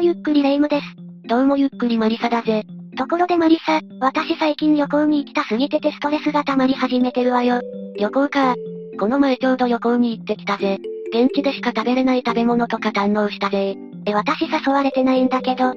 もゆっくりレ夢ムです。どうもゆっくりマリサだぜ。ところでマリサ、私最近旅行に行きたすぎててストレスが溜まり始めてるわよ。旅行か。この前ちょうど旅行に行ってきたぜ。現地でしか食べれない食べ物とか堪能したぜ。え、私誘われてないんだけど。あ、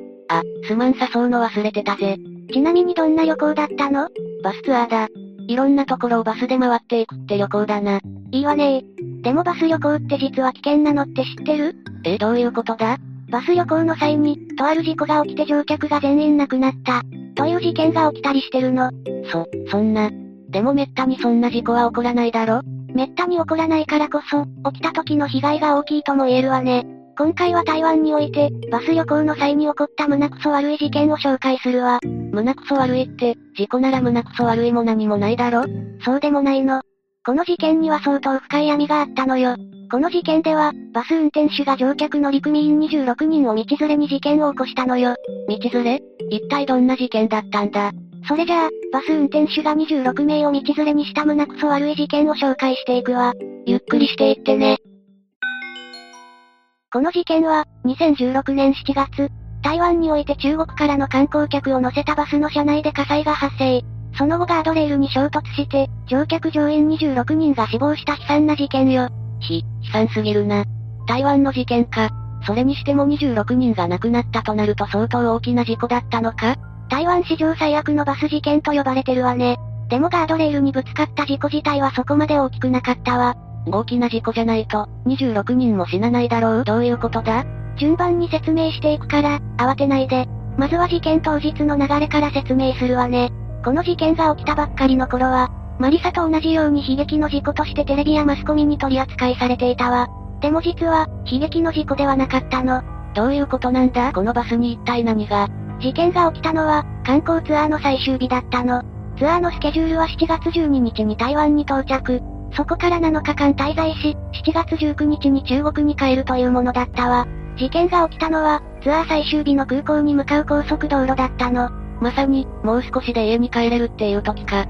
すまん誘うの忘れてたぜ。ちなみにどんな旅行だったの？バスツアーだ。いろんなところをバスで回っていくって旅行だな。いいわねでもバス旅行って実は危険なのって知ってる？え、どういうことだ？バス旅行の際に、とある事故が起きて乗客が全員亡くなった。という事件が起きたりしてるの。そ、そんな。でもめったにそんな事故は起こらないだろ？めったに起こらないからこそ、起きた時の被害が大きいとも言えるわね。今回は台湾において、バス旅行の際に起こった胸クソ悪い事件を紹介するわ。胸クソ悪いって、事故なら胸クソ悪いも何もないだろ？そうでもないの。この事件には相当深い闇があったのよ。この事件では、バス運転手が乗客乗組員26人を道連れに事件を起こしたのよ。道連れ？一体どんな事件だったんだ？それじゃあ、バス運転手が26名を道連れにした胸クソ悪い事件を紹介していくわ。ゆっくりしていってね。この事件は、2016年7月、台湾において中国からの観光客を乗せたバスの車内で火災が発生。その後ガードレールに衝突して、乗客乗員26人が死亡した悲惨な事件よ。ひ、悲惨すぎるな。台湾の事件か。それにしても26人が亡くなったとなると相当大きな事故だったのか台湾史上最悪のバス事件と呼ばれてるわね。でもガードレールにぶつかった事故自体はそこまで大きくなかったわ。大きな事故じゃないと、26人も死なないだろうどういうことだ？順番に説明していくから、慌てないで。まずは事件当日の流れから説明するわね。この事件が起きたばっかりの頃は、マリサと同じように悲劇の事故としてテレビやマスコミに取り扱いされていたわ。でも実は、悲劇の事故ではなかったの。どういうことなんだ？このバスに一体何が？事件が起きたのは、観光ツアーの最終日だったの。ツアーのスケジュールは7月12日に台湾に到着。そこから7日間滞在し、7月19日に中国に帰るというものだったわ。事件が起きたのは、ツアー最終日の空港に向かう高速道路だったの。まさに、もう少しで家に帰れるっていう時か。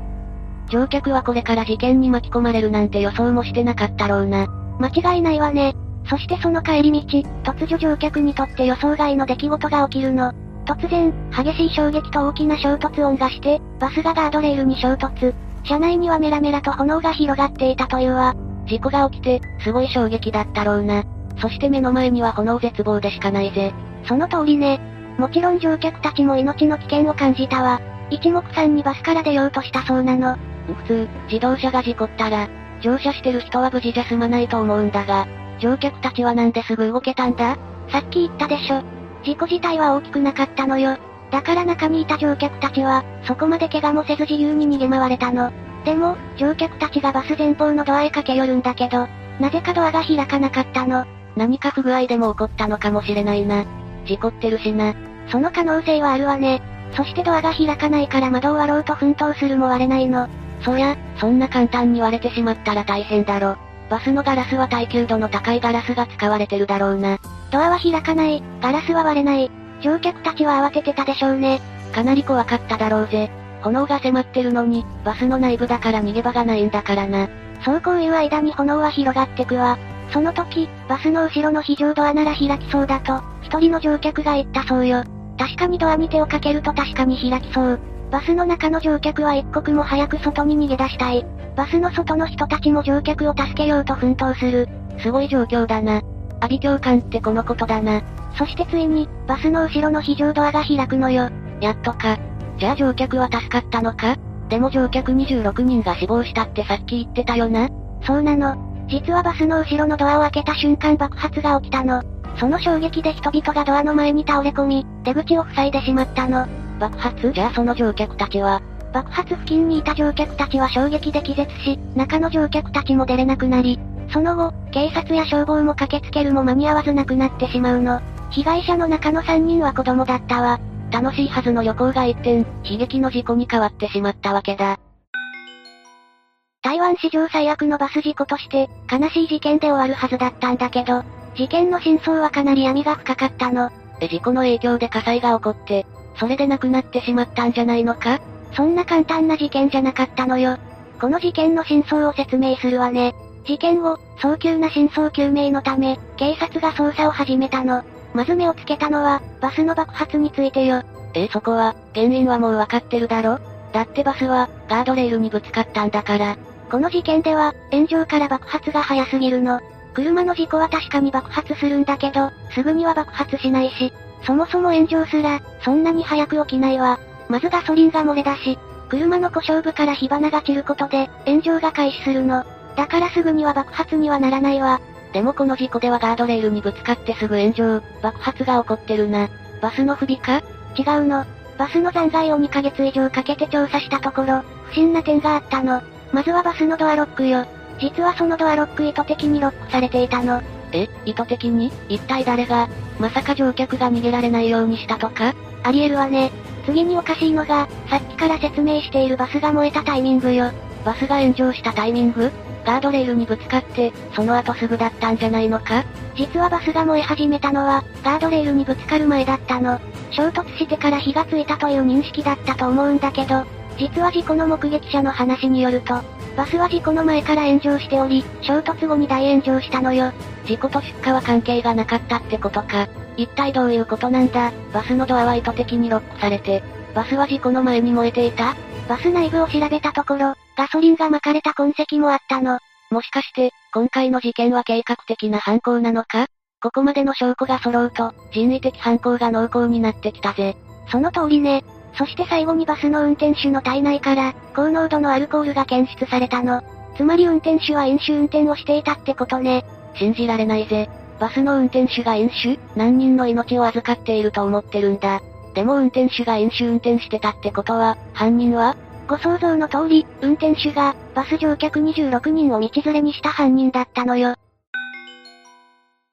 乗客はこれから事件に巻き込まれるなんて予想もしてなかったろうな。間違いないわね。そしてその帰り道、突如乗客にとって予想外の出来事が起きるの。突然、激しい衝撃と大きな衝突音がして、バスがガードレールに衝突。車内にはメラメラと炎が広がっていたというわ。事故が起きて、すごい衝撃だったろうな。そして目の前には炎絶望でしかないぜ。その通りね。もちろん乗客たちも命の危険を感じたわ。一目散にバスから出ようとしたそうなの。普通、自動車が事故ったら、乗車してる人は無事じゃ済まないと思うんだが、乗客たちはなんですぐ動けたんだ？さっき言ったでしょ。事故自体は大きくなかったのよ。だから中にいた乗客たちは、そこまで怪我もせず自由に逃げ回れたの。でも、乗客たちがバス前方のドアへ駆け寄るんだけど、なぜかドアが開かなかったの。何か不具合でも起こったのかもしれないな。事故ってるしな。その可能性はあるわね。そしてドアが開かないから窓を割ろうと奮闘するも割れないの。そりゃ、そんな簡単に割れてしまったら大変だろ。バスのガラスは耐久度の高いガラスが使われてるだろうな。ドアは開かない、ガラスは割れない。乗客たちは慌ててたでしょうね。かなり怖かっただろうぜ。炎が迫ってるのに、バスの内部だから逃げ場がないんだからな。そうこういう間に炎は広がってくわ。その時、バスの後ろの非常ドアなら開きそうだと、一人の乗客が言ったそうよ。確かにドアに手をかけると確かに開きそう。バスの中の乗客は一刻も早く外に逃げ出したい。バスの外の人たちも乗客を助けようと奮闘する。すごい状況だな。阿鼻教官ってこのことだな。そしてついに、バスの後ろの非常ドアが開くのよ。やっとか。じゃあ乗客は助かったのか？でも乗客26人が死亡したってさっき言ってたよな。そうなの。実はバスの後ろのドアを開けた瞬間爆発が起きたの。その衝撃で人々がドアの前に倒れ込み、出口を塞いでしまったの。爆発？じゃあその乗客たちは、爆発付近にいた乗客たちは衝撃で気絶し、中の乗客たちも出れなくなり、その後、警察や消防も駆けつけるも間に合わずなくなってしまうの。被害者の中の3人は子供だったわ。楽しいはずの旅行が一転、悲劇の事故に変わってしまったわけだ。台湾史上最悪のバス事故として、悲しい事件で終わるはずだったんだけど、事件の真相はかなり闇が深かったの。え、事故の影響で火災が起こって、それで亡くなってしまったんじゃないのか？そんな簡単な事件じゃなかったのよ。この事件の真相を説明するわね。事件後、早急な真相究明のため、警察が捜査を始めたの。まず目をつけたのは、バスの爆発についてよ。ええそこは、原因はもうわかってるだろ？だってバスは、ガードレールにぶつかったんだから。この事件では、炎上から爆発が早すぎるの。車の事故は確かに爆発するんだけど、すぐには爆発しないし、そもそも炎上すら、そんなに早く起きないわ。まずガソリンが漏れ出し、車の故障部から火花が散ることで、炎上が開始するの。だからすぐには爆発にはならないわ。でもこの事故ではガードレールにぶつかってすぐ炎上、爆発が起こってるな。バスの不備か？違うの。バスの残骸を2ヶ月以上かけて調査したところ、不審な点があったの。まずはバスのドアロックよ。実はそのドアロック意図的にロックされていたの。え、意図的に？一体誰が？まさか乗客が逃げられないようにしたとか？ありえるわね。次におかしいのが、さっきから説明しているバスが燃えたタイミングよ。バスが炎上したタイミング？ガードレールにぶつかって、その後すぐだったんじゃないのか？実はバスが燃え始めたのは、ガードレールにぶつかる前だったの。衝突してから火がついたという認識だったと思うんだけど、実は事故の目撃者の話によると、バスは事故の前から炎上しており、衝突後に大炎上したのよ。事故と出火は関係がなかったってことか。一体どういうことなんだ？バスのドアは意図的にロックされて、バスは事故の前に燃えていた？バス内部を調べたところ、ガソリンが撒かれた痕跡もあったの。もしかして、今回の事件は計画的な犯行なのか？ここまでの証拠が揃うと、人為的犯行が濃厚になってきたぜ。その通りね。そして最後にバスの運転手の体内から、高濃度のアルコールが検出されたの。つまり運転手は飲酒運転をしていたってことね。信じられないぜ。バスの運転手が飲酒何人の命を預かっていると思ってるんだ。でも運転手が飲酒運転してたってことは、犯人はご想像の通り、運転手が、バス乗客26人を道連れにした犯人だったのよ。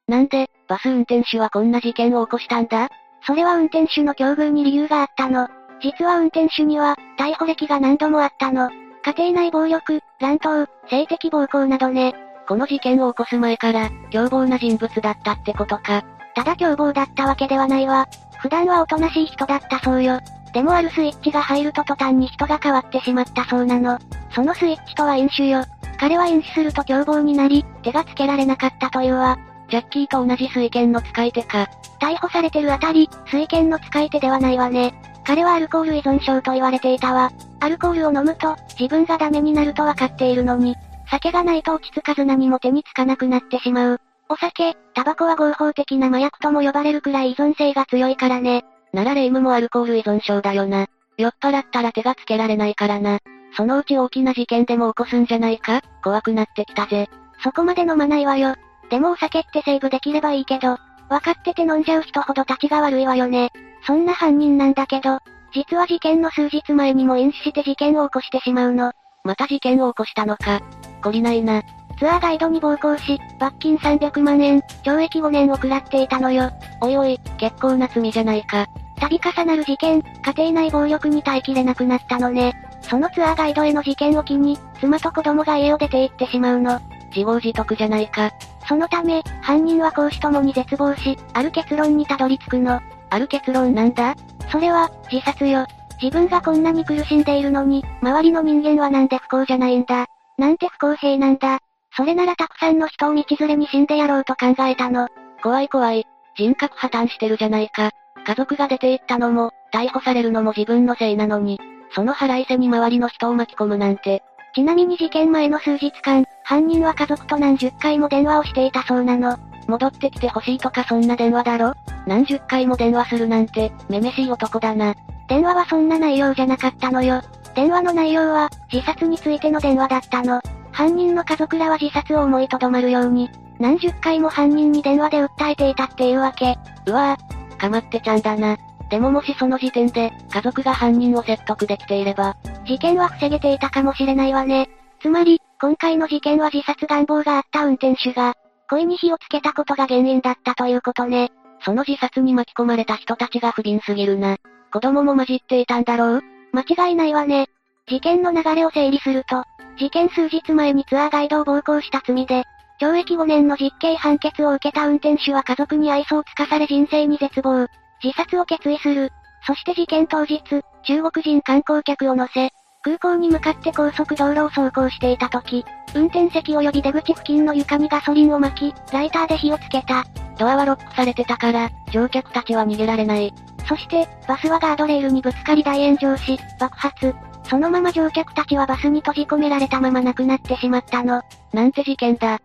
なんで、バス運転手はこんな事件を起こしたんだ？それは運転手の境遇に理由があったの。実は運転手には、逮捕歴が何度もあったの。家庭内暴力、乱闘、性的暴行などね。この事件を起こす前から、凶暴な人物だったってことか。ただ凶暴だったわけではないわ。普段はおとなしい人だったそうよ。でもあるスイッチが入ると途端に人が変わってしまったそうなの。そのスイッチとは飲酒よ。彼は飲酒すると凶暴になり、手がつけられなかったというわ。ジャッキーと同じ水剣の使い手か。逮捕されてるあたり、水剣の使い手ではないわね。彼はアルコール依存症と言われていたわ。アルコールを飲むと、自分がダメになると分かっているのに、酒がないと落ち着かず何も手につかなくなってしまう。お酒、タバコは合法的な麻薬とも呼ばれるくらい依存性が強いからね。ならレイムもアルコール依存症だよな。酔っ払ったら手がつけられないからな。そのうち大きな事件でも起こすんじゃないか？怖くなってきたぜ。そこまで飲まないわよ。でもお酒ってセーブできればいいけど、分かってて飲んじゃう人ほど立ちが悪いわよね。そんな犯人なんだけど、実は事件の数日前にも飲酒して事件を起こしてしまうの。また事件を起こしたのか。懲りないな。ツアーガイドに暴行し、罰金300万円、懲役5年を食らっていたのよ。おいおい、結構な罪じゃないか。度重なる事件、家庭内暴力に耐えきれなくなったのね。そのツアーガイドへの事件を機に、妻と子供が家を出て行ってしまうの。自業自得じゃないか。そのため、犯人は公私ともに絶望し、ある結論にたどり着くの。ある結論なんだ？それは、自殺よ。自分がこんなに苦しんでいるのに、周りの人間はなんで不幸じゃないんだ？なんて不公平なんだ？それならたくさんの人を道連れに死んでやろうと考えたの。怖い怖い。人格破綻してるじゃないか。家族が出て行ったのも、逮捕されるのも自分のせいなのに、その腹いせに周りの人を巻き込むなんて。ちなみに事件前の数日間、犯人は家族と何十回も電話をしていたそうなの。戻ってきてほしいとかそんな電話だろ？何十回も電話するなんて、めめしい男だな。電話はそんな内容じゃなかったのよ。電話の内容は、自殺についての電話だったの。犯人の家族らは自殺を思いとどまるように、何十回も犯人に電話で訴えていたっていうわけ。うわぁ、かまってちゃんだな。でももしその時点で、家族が犯人を説得できていれば、事件は防げていたかもしれないわね。つまり、今回の事件は自殺願望があった運転手が、恋に火をつけたことが原因だったということね。その自殺に巻き込まれた人たちが不憫すぎるな。子供も混じっていたんだろう間違いないわね。事件の流れを整理すると、事件数日前にツアーガイドを暴行した罪で、懲役5年の実刑判決を受けた運転手は家族に愛想をつかされ人生に絶望。自殺を決意する。そして事件当日、中国人観光客を乗せ、空港に向かって高速道路を走行していた時、運転席及び出口付近の床にガソリンを巻き、ライターで火をつけた。ドアはロックされてたから、乗客たちは逃げられない。そして、バスはガードレールにぶつかり大炎上し、爆発。そのまま乗客たちはバスに閉じ込められたまま亡くなってしまったの。なんて事件だ。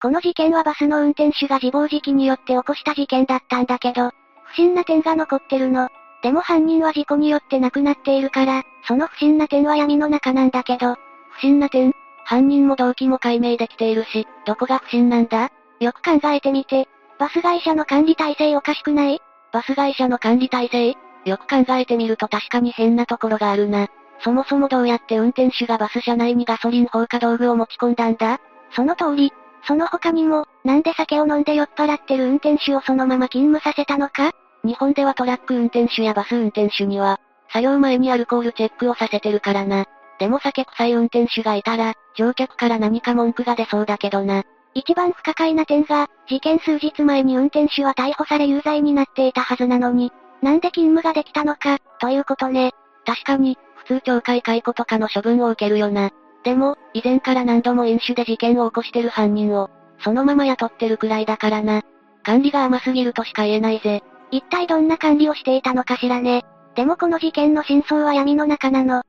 この事件はバスの運転手が自暴自棄によって起こした事件だったんだけど、不審な点が残ってるの。でも犯人は事故によって亡くなっているから、その不審な点は闇の中なんだけど、不審な点犯人も動機も解明できているし、どこが不審なんだ？よく考えてみて。バス会社の管理体制おかしくない？バス会社の管理体制？よく考えてみると確かに変なところがあるな。そもそもどうやって運転手がバス車内にガソリン放火道具を持ち込んだんだ？その通り。その他にも、なんで酒を飲んで酔っ払ってる運転手をそのまま勤務させたのか？日本ではトラック運転手やバス運転手には、作業前にアルコールチェックをさせてるからな。でも酒臭い運転手がいたら、乗客から何か文句が出そうだけどな。一番不可解な点が、事件数日前に運転手は逮捕され有罪になっていたはずなのに、なんで勤務ができたのか、ということね。確かに、普通懲戒解雇とかの処分を受けるよな。でも、以前から何度も飲酒で事件を起こしてる犯人を、そのまま雇ってるくらいだからな。管理が甘すぎるとしか言えないぜ。一体どんな管理をしていたのかしらね。でもこの事件の真相は闇の中なの。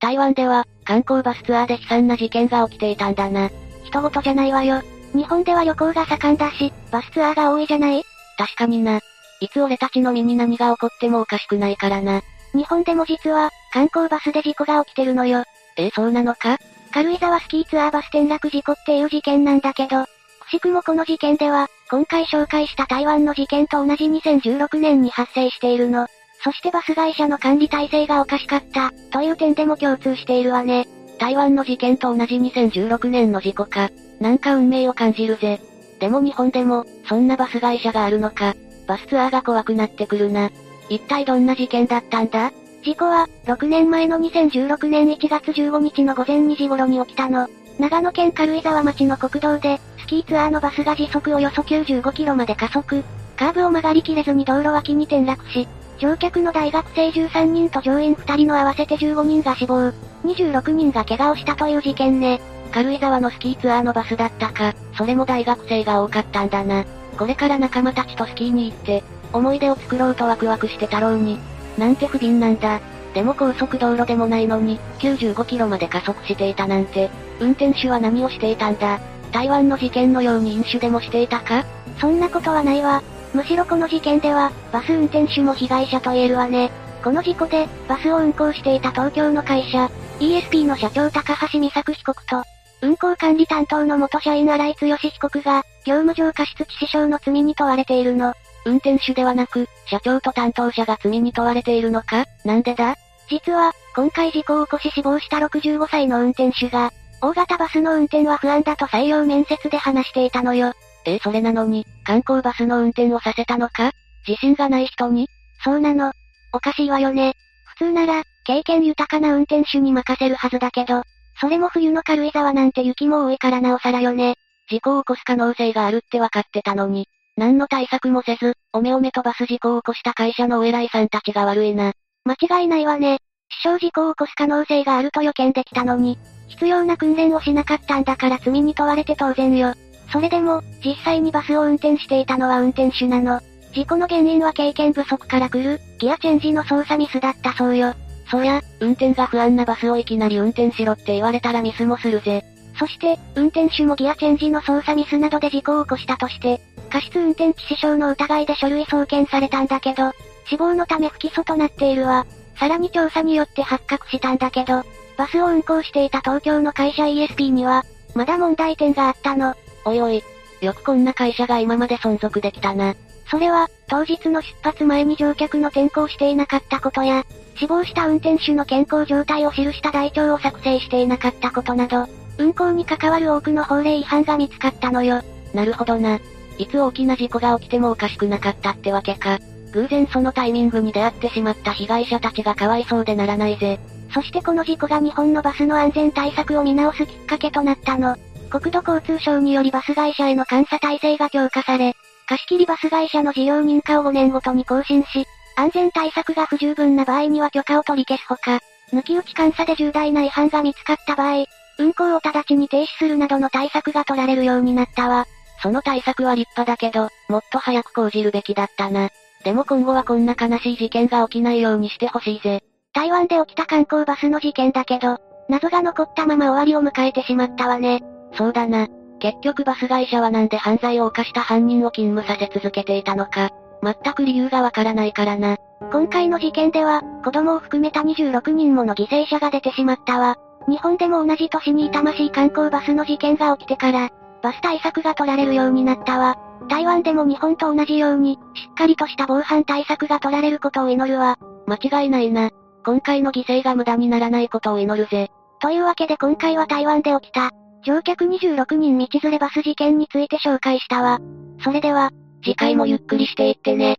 台湾では、観光バスツアーで悲惨な事件が起きていたんだな。人事じゃないわよ。日本では旅行が盛んだし、バスツアーが多いじゃない？確かにな。いつ俺たちの身に何が起こってもおかしくないからな。日本でも実は、観光バスで事故が起きてるのよ。えそうなのか？軽井沢スキーツアーバス転落事故っていう事件なんだけど、くしくもこの事件では、今回紹介した台湾の事件と同じ2016年に発生しているの。そしてバス会社の管理体制がおかしかった、という点でも共通しているわね。台湾の事件と同じ2016年の事故か。なんか運命を感じるぜ。でも日本でも、そんなバス会社があるのか。バスツアーが怖くなってくるな。一体どんな事件だったんだ？事故は、6年前の2016年1月15日の午前2時頃に起きたの。長野県軽井沢町の国道で、スキーツアーのバスが時速およそ95キロまで加速。カーブを曲がりきれずに道路脇に転落し、乗客の大学生13人と乗員2人の合わせて15人が死亡、26人が怪我をしたという事件ね。軽井沢のスキーツアーのバスだったか、それも大学生が多かったんだな。これから仲間たちとスキーに行って、思い出を作ろうとワクワクしてたろうに。なんて不憫なんだ。でも高速道路でもないのに、95キロまで加速していたなんて、運転手は何をしていたんだ台湾の事件のように飲酒でもしていたか？そんなことはないわ。むしろこの事件では、バス運転手も被害者と言えるわね。この事故で、バスを運行していた東京の会社、ESP の社長高橋美作被告と、運行管理担当の元社員荒井剛被告が、業務上過失致死傷の罪に問われているの。運転手ではなく、社長と担当者が罪に問われているのか？なんでだ？実は、今回事故を起こし死亡した65歳の運転手が、大型バスの運転は不安だと採用面接で話していたのよ。ええそれなのに、観光バスの運転をさせたのか？自信がない人に？そうなの。おかしいわよね。普通なら、経験豊かな運転手に任せるはずだけど、それも冬の軽井沢なんて雪も多いからなおさらよね。事故を起こす可能性があるって分かってたのに、何の対策もせず、おめおめ飛ばす事故を起こした会社のお偉いさんたちが悪いな。間違いないわね。死傷事故を起こす可能性があると予見できたのに、必要な訓練をしなかったんだから罪に問われて当然よ。それでも、実際にバスを運転していたのは運転手なの。事故の原因は経験不足から来る、ギアチェンジの操作ミスだったそうよ。そりゃ、運転が不安なバスをいきなり運転しろって言われたらミスもするぜ。そして、運転手もギアチェンジの操作ミスなどで事故を起こしたとして、過失運転致死傷の疑いで書類送検されたんだけど、死亡のため不起訴となっているわ。さらに調査によって発覚したんだけど、バスを運行していた東京の会社 ESP には、まだ問題点があったの。おいおい。よくこんな会社が今まで存続できたな。それは、当日の出発前に乗客の転校していなかったことや、死亡した運転手の健康状態を記した台帳を作成していなかったことなど、運行に関わる多くの法令違反が見つかったのよ。なるほどな。いつ大きな事故が起きてもおかしくなかったってわけか。偶然そのタイミングに出会ってしまった被害者たちがかわいそうでならないぜ。そしてこの事故が日本のバスの安全対策を見直すきっかけとなったの。国土交通省によりバス会社への監査体制が強化され、貸切バス会社の事業認可を5年ごとに更新し、安全対策が不十分な場合には許可を取り消すほか、抜き打ち監査で重大な違反が見つかった場合、運行を直ちに停止するなどの対策が取られるようになったわ。その対策は立派だけど、もっと早く講じるべきだったな。でも今後はこんな悲しい事件が起きないようにしてほしいぜ。台湾で起きた観光バスの事件だけど、謎が残ったまま終わりを迎えてしまったわね。そうだな。結局バス会社はなんで犯罪を犯した犯人を勤務させ続けていたのか。全く理由がわからないからな。今回の事件では、子供を含めた26人もの犠牲者が出てしまったわ。日本でも同じ年に痛ましい観光バスの事件が起きてから、バス対策が取られるようになったわ。台湾でも日本と同じように、しっかりとした防犯対策が取られることを祈るわ。間違いないな。今回の犠牲が無駄にならないことを祈るぜ。というわけで今回は台湾で起きた、乗客26人道連れバス事件について紹介したわ。それでは、次回もゆっくりしていってね。